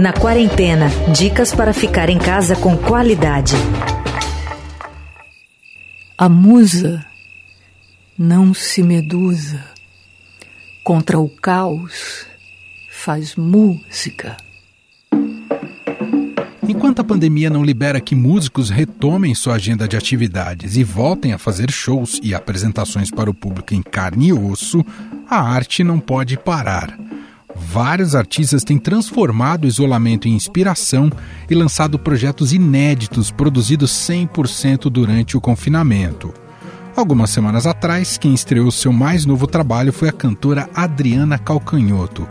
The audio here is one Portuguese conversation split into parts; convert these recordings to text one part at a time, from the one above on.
Na quarentena, dicas para ficar em casa com qualidade. A musa não se medusa. Contra o caos, faz música. Enquanto a pandemia não libera que músicos retomem sua agenda de atividades e voltem a fazer shows e apresentações para o público em carne e osso, a arte não pode parar. Vários artistas têm transformado o isolamento em inspiração e lançado projetos inéditos produzidos 100% durante o confinamento. Algumas semanas atrás, quem estreou seu mais novo trabalho foi a cantora Adriana Calcanhoto.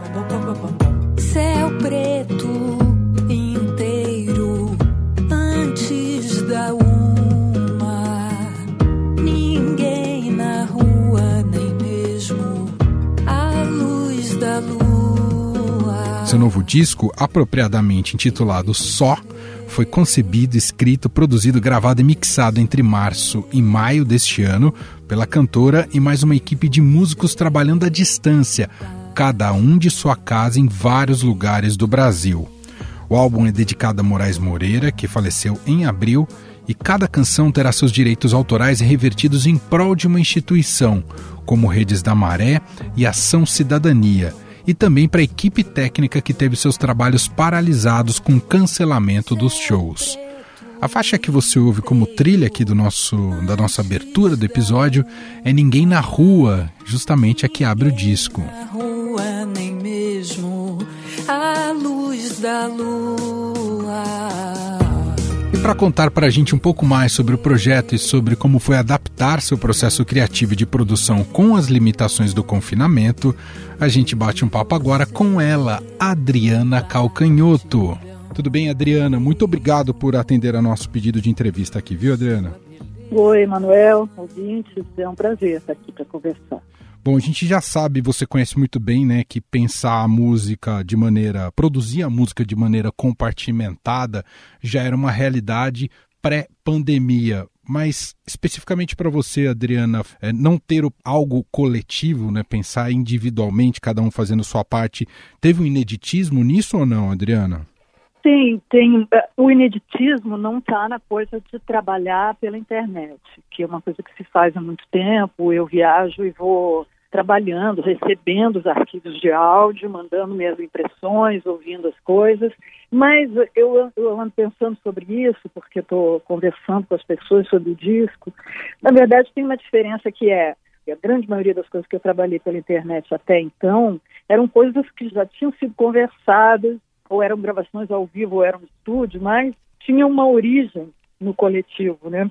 Novo disco, apropriadamente intitulado Só, foi concebido, escrito, produzido, gravado e mixado entre março e maio deste ano pela cantora e mais uma equipe de músicos trabalhando à distância, cada um de sua casa em vários lugares do Brasil. O álbum é dedicado a Moraes Moreira, que faleceu em abril, e cada canção terá seus direitos autorais revertidos em prol de uma instituição, como Redes da Maré e Ação Cidadania e também para a equipe técnica que teve seus trabalhos paralisados com cancelamento dos shows. A faixa que você ouve como trilha aqui do nosso, da nossa abertura do episódio é Ninguém na Rua, justamente a que abre o disco. Na rua, nem mesmo a luz da lua. Para contar para a gente um pouco mais sobre o projeto e sobre como foi adaptar seu processo criativo de produção com as limitações do confinamento, a gente bate um papo agora com ela, Adriana Calcanhoto. Tudo bem, Adriana? Muito obrigado por atender a nosso pedido de entrevista aqui, viu, Adriana? Oi, Manuel, ouvintes, é um prazer estar aqui para conversar. Bom, a gente já sabe, você conhece muito bem, né, que pensar a música de maneira, produzir a música de maneira compartimentada já era uma realidade pré-pandemia. Mas especificamente para você, Adriana, é, não ter algo coletivo, né, pensar individualmente, cada um fazendo sua parte, teve um ineditismo nisso ou não, Adriana? Sim, tem. O ineditismo não está na coisa de trabalhar pela internet, que é uma coisa que se faz há muito tempo. Eu viajo e vou trabalhando, recebendo os arquivos de áudio, mandando minhas impressões, ouvindo as coisas. Mas eu, eu ando pensando sobre isso, porque estou conversando com as pessoas sobre o disco. Na verdade, tem uma diferença que é a grande maioria das coisas que eu trabalhei pela internet até então eram coisas que já tinham sido conversadas, ou eram gravações ao vivo, ou eram estúdio, mas tinha uma origem no coletivo, né?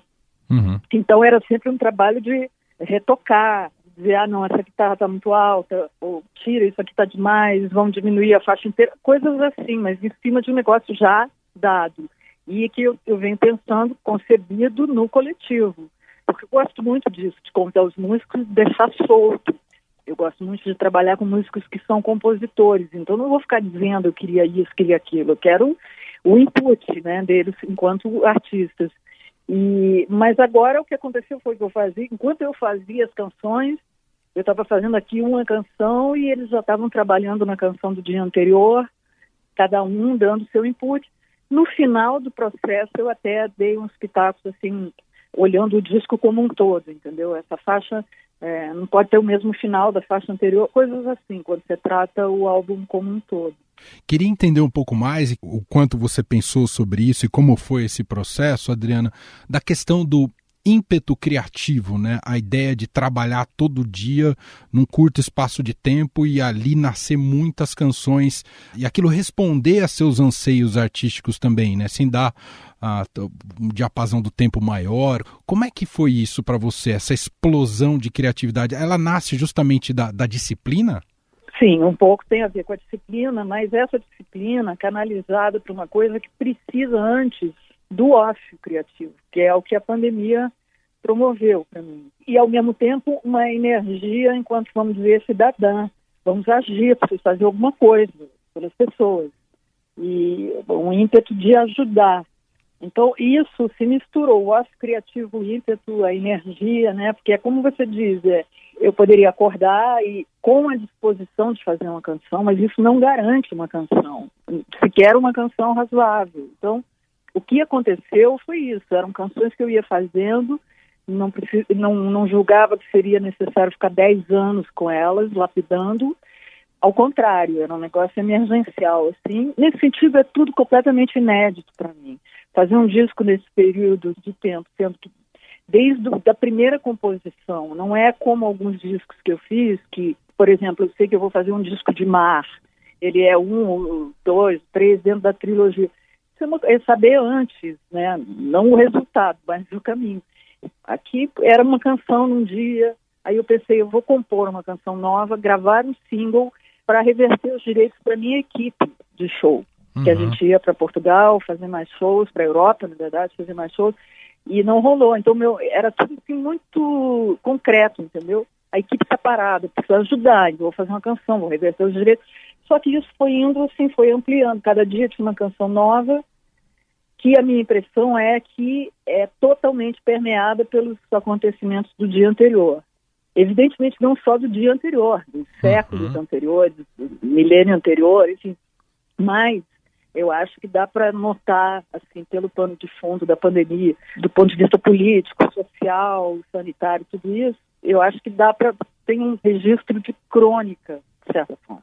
Uhum. Então era sempre um trabalho de retocar, dizer, ah, não, essa guitarra está muito alta, ou tira, isso aqui está demais, vamos diminuir a faixa inteira, coisas assim, mas em cima de um negócio já dado. E que eu, eu venho pensando, concebido no coletivo. Porque eu gosto muito disso, de convidar os músicos e deixar solto. Eu gosto muito de trabalhar com músicos que são compositores, então não vou ficar dizendo eu queria isso, queria aquilo, eu quero o input né, deles enquanto artistas. E, mas agora o que aconteceu foi que eu fazia, enquanto eu fazia as canções, eu estava fazendo aqui uma canção e eles já estavam trabalhando na canção do dia anterior, cada um dando seu input. No final do processo, eu até dei uns pitacos assim, olhando o disco como um todo, entendeu? Essa faixa é, não pode ter o mesmo final da faixa anterior, coisas assim, quando você trata o álbum como um todo. Queria entender um pouco mais o quanto você pensou sobre isso e como foi esse processo, Adriana, da questão do ímpeto criativo, né? A ideia de trabalhar todo dia num curto espaço de tempo e ali nascer muitas canções e aquilo responder a seus anseios artísticos também, né? Sem dar uh, um diapasão do tempo maior. Como é que foi isso para você, essa explosão de criatividade? Ela nasce justamente da, da disciplina? Sim, um pouco tem a ver com a disciplina, mas essa disciplina canalizada para uma coisa que precisa antes do ócio criativo, que é o que a pandemia promoveu para mim. E, ao mesmo tempo, uma energia enquanto, vamos dizer, cidadã. Vamos agir, preciso fazer alguma coisa pelas pessoas. E um ímpeto de ajudar. Então, isso se misturou, o ócio criativo, o ímpeto, a energia, né? Porque é como você diz, é, eu poderia acordar e com a disposição de fazer uma canção, mas isso não garante uma canção, sequer uma canção razoável. Então, o que aconteceu foi isso, eram canções que eu ia fazendo, não, precis, não, não julgava que seria necessário ficar 10 anos com elas, lapidando, ao contrário, era um negócio emergencial, assim. Nesse sentido, é tudo completamente inédito para mim. Fazer um disco nesse período de tempo, sendo que desde a primeira composição, não é como alguns discos que eu fiz, que, por exemplo, eu sei que eu vou fazer um disco de mar, ele é um, dois, três dentro da trilogia. Isso é, é saber antes, né? Não o resultado, mas o caminho. Aqui era uma canção num dia, aí eu pensei, eu vou compor uma canção nova, gravar um single para reverter os direitos para minha equipe de show. Uhum. Que a gente ia para Portugal fazer mais shows, para a Europa, na verdade, fazer mais shows, e não rolou. Então, meu, era tudo assim, muito concreto, entendeu? A equipe está parada, precisa ajudar, então vou fazer uma canção, vou reverter os direitos. Só que isso foi indo assim, foi ampliando. Cada dia tinha uma canção nova, que a minha impressão é que é totalmente permeada pelos acontecimentos do dia anterior. Evidentemente, não só do dia anterior, dos séculos uhum. anteriores, do milênio anterior, enfim, mas eu acho que dá para notar, assim, pelo pano de fundo da pandemia, do ponto de vista político, social, sanitário, tudo isso, eu acho que dá para ter um registro de crônica, de certa forma.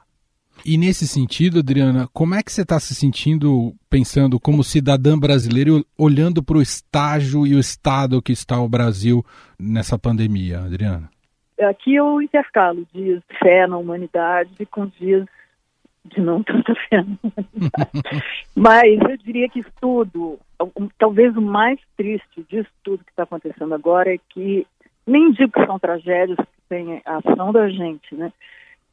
E nesse sentido, Adriana, como é que você está se sentindo pensando como cidadã brasileira, olhando para o estágio e o estado que está o Brasil nessa pandemia, Adriana? Aqui eu intercalo dias de fé na humanidade com dias de não tanta fé na humanidade. Mas eu diria que tudo, talvez o mais triste disso tudo que está acontecendo agora é que, nem digo que são tragédias que têm a ação da gente, né?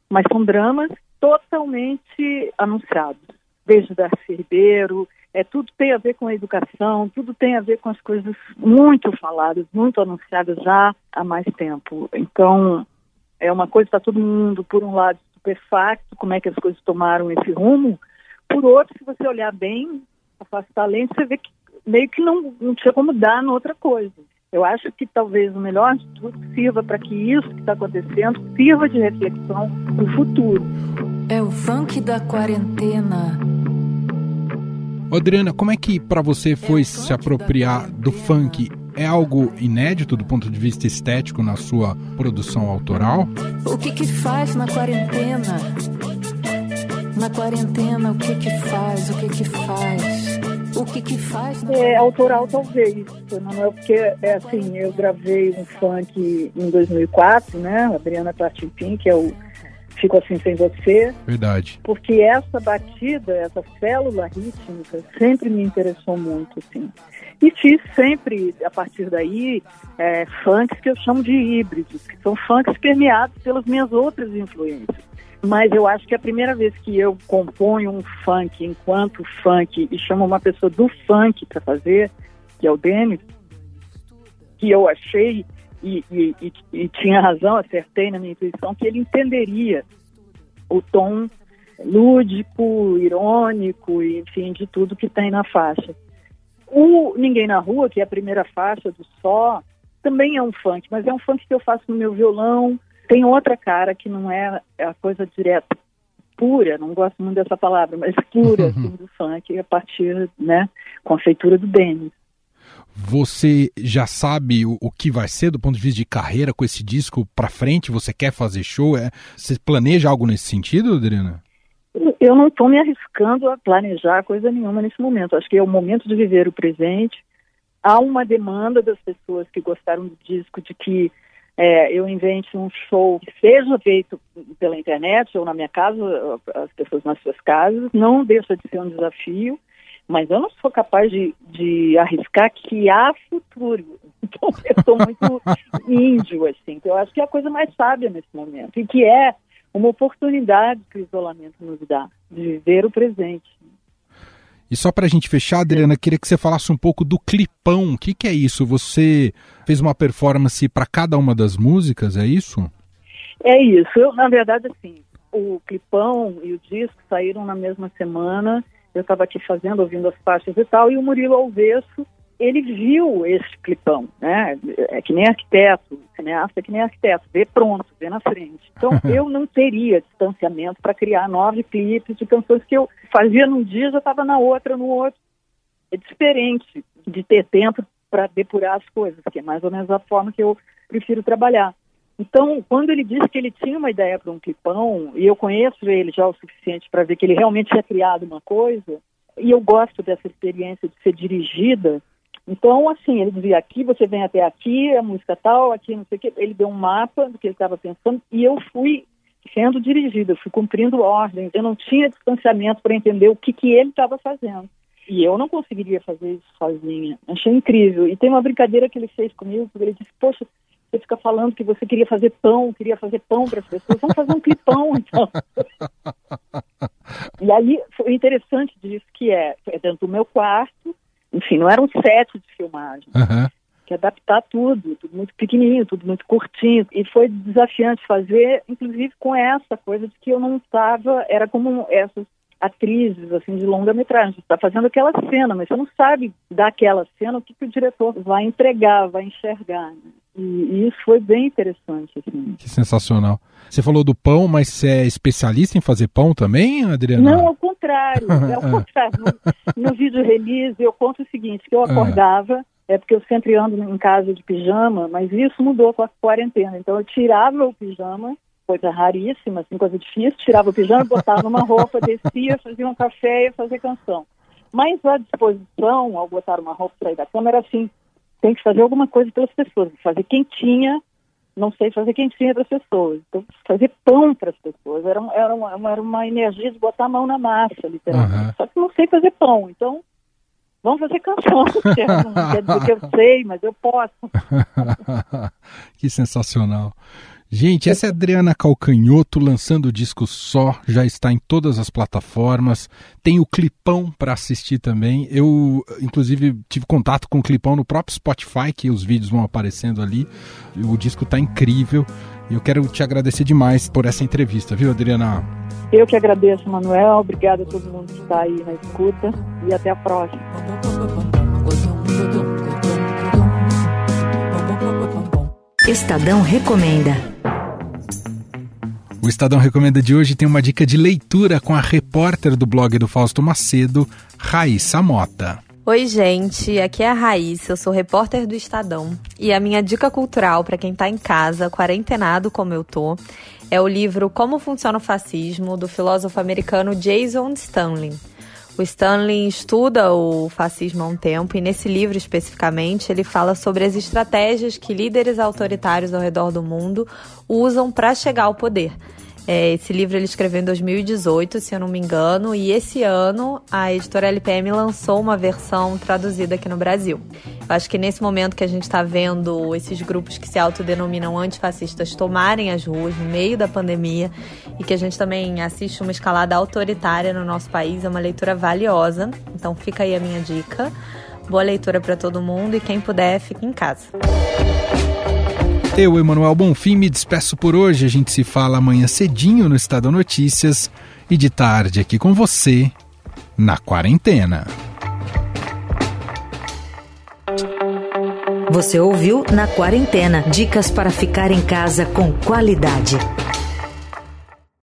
Mas são dramas totalmente anunciados. Desde Darcy Ribeiro, é, tudo tem a ver com a educação, tudo tem a ver com as coisas muito faladas, muito anunciadas já há mais tempo. Então, é uma coisa para todo mundo, por um lado, estupefacto, como é que as coisas tomaram esse rumo, por outro, se você olhar bem, afastar a lente, você vê que meio que não, não tinha como dar noutra coisa. Eu acho que talvez o melhor de tudo sirva para que isso que está acontecendo sirva de reflexão para o futuro. É o funk da quarentena Adriana, como é que para você foi se apropriar do funk? É algo inédito do ponto de vista estético na sua produção autoral? O que que faz na quarentena? Na quarentena, o que que faz? O que que faz? O que que faz? É autoral talvez, não é porque é assim, eu gravei um funk em 2004, né? Adriana Tartipim, que é o Fico Assim Sem Você. Verdade. Porque essa batida, essa célula rítmica sempre me interessou muito, assim. E fiz sempre, a partir daí, é, funks que eu chamo de híbridos, que são funks permeados pelas minhas outras influências. Mas eu acho que é a primeira vez que eu componho um funk enquanto funk e chamo uma pessoa do funk para fazer, que é o Denis, que eu achei e, e, e, e tinha razão, acertei na minha intuição, que ele entenderia o tom lúdico, irônico, enfim, de tudo que tem na faixa. O Ninguém na Rua, que é a primeira faixa do Só, também é um funk, mas é um funk que eu faço no meu violão. Tem outra cara que não é a coisa direta, pura, não gosto muito dessa palavra, mas pura assim, do funk, a partir, né, com a feitura do Denis. Você já sabe o, o, que vai ser do ponto de vista de carreira com esse disco para frente? Você quer fazer show? É, você planeja algo nesse sentido, Adriana? Eu não estou me arriscando a planejar coisa nenhuma nesse momento. Acho que é o momento de viver o presente. Há uma demanda das pessoas que gostaram do disco de que é, eu invente um show que seja feito pela internet ou na minha casa, as pessoas nas suas casas. Não deixa de ser um desafio mas eu não sou capaz de, de arriscar que há futuro. Então, eu estou muito índio, assim, que eu acho que é a coisa mais sábia nesse momento, e que é uma oportunidade que o isolamento nos dá, de viver o presente. E só para a gente fechar, Adriana, queria que você falasse um pouco do clipão. O que, que é isso? Você fez uma performance para cada uma das músicas, é isso? É isso. Eu, na verdade, assim, o clipão e o disco saíram na mesma semana eu estava aqui fazendo, ouvindo as faixas e tal, e o Murilo Alvesso, ele viu esse clipão, né? É que nem arquiteto, cineasta é que nem arquiteto, vê pronto, vê na frente. Então eu não teria distanciamento para criar nove clipes de canções que eu fazia num dia já estava na outra, no outro. É diferente de ter tempo para depurar as coisas, que é mais ou menos a forma que eu prefiro trabalhar. Então, quando ele disse que ele tinha uma ideia para um clipão, e eu conheço ele já o suficiente para ver que ele realmente tinha criado uma coisa, e eu gosto dessa experiência de ser dirigida, então, assim, ele dizia, aqui você vem até aqui, a música tal, aqui não sei o quê. Ele deu um mapa do que ele estava pensando e eu fui sendo dirigida, fui cumprindo ordens. Eu não tinha distanciamento para entender o que, que ele estava fazendo. E eu não conseguiria fazer isso sozinha. Achei incrível. E tem uma brincadeira que ele fez comigo, porque ele disse, poxa, você fica falando que você queria fazer pão, queria fazer pão para as pessoas, vamos fazer um clipão, então. e aí, foi interessante disso que é, é dentro do meu quarto, enfim, não era um set de filmagem. Uhum. Que adaptar tudo, tudo muito pequenininho, tudo muito curtinho. E foi desafiante fazer, inclusive com essa coisa de que eu não estava, era como essas atrizes assim de longa-metragem. Você está fazendo aquela cena, mas você não sabe daquela cena o que, que o diretor vai entregar, vai enxergar. Né? E, e, isso foi bem interessante. Assim. Que sensacional. Você falou do pão, mas você é especialista em fazer pão também, Adriana? Não, ao contrário. É ao contrário. No, no vídeo release eu conto o seguinte, que eu ah. acordava, é porque eu sempre ando em casa de pijama, mas isso mudou com a quarentena. Então eu tirava o pijama coisa raríssima, assim, coisa difícil, tirava o pijama, botava uma roupa, descia, fazia um café e fazia canção. Mas a disposição, ao botar uma roupa e sair da cama, era assim, tem que fazer alguma coisa pelas pessoas, fazer quentinha, não sei fazer quentinha para as pessoas, então fazer pão para as pessoas, era, era, uma, era uma energia de botar a mão na massa, literalmente. Uhum. Só que não sei fazer pão, então vamos fazer canção, não quer dizer que eu sei, mas eu posso. que sensacional. Gente, essa é Adriana Calcanhoto lançando o disco só, já está em todas as plataformas. Tem o Clipão para assistir também. Eu, inclusive, tive contato com o Clipão no próprio Spotify, que os vídeos vão aparecendo ali. O disco está incrível. E eu quero te agradecer demais por essa entrevista, viu, Adriana? Eu que agradeço, Manuel. Obrigada a todo mundo que está aí na escuta. E até a próxima. Estadão Recomenda. O Estadão Recomenda de hoje tem uma dica de leitura com a repórter do blog do Fausto Macedo, Raíssa Mota. Oi, gente, aqui é a Raíssa, eu sou repórter do Estadão. E a minha dica cultural para quem está em casa, quarentenado como eu tô, é o livro Como Funciona o Fascismo, do filósofo americano Jason Stanley. O Stanley estuda o fascismo há um tempo e nesse livro especificamente ele fala sobre as estratégias que líderes autoritários ao redor do mundo usam para chegar ao poder. É, esse livro ele escreveu em 2018, se eu não me engano, e esse ano a editora LPM lançou uma versão traduzida aqui no Brasil. Eu acho que nesse momento que a gente está vendo esses grupos que se autodenominam antifascistas tomarem as ruas no meio da pandemia e que a gente também assiste uma escalada autoritária no nosso país, é uma leitura valiosa. Então fica aí a minha dica. Boa leitura para todo mundo e quem puder, fique em casa. Eu, Emanuel Bonfim, me despeço por hoje. A gente se fala amanhã cedinho no Estado Notícias e de tarde aqui com você na quarentena. Você ouviu Na Quarentena dicas para ficar em casa com qualidade.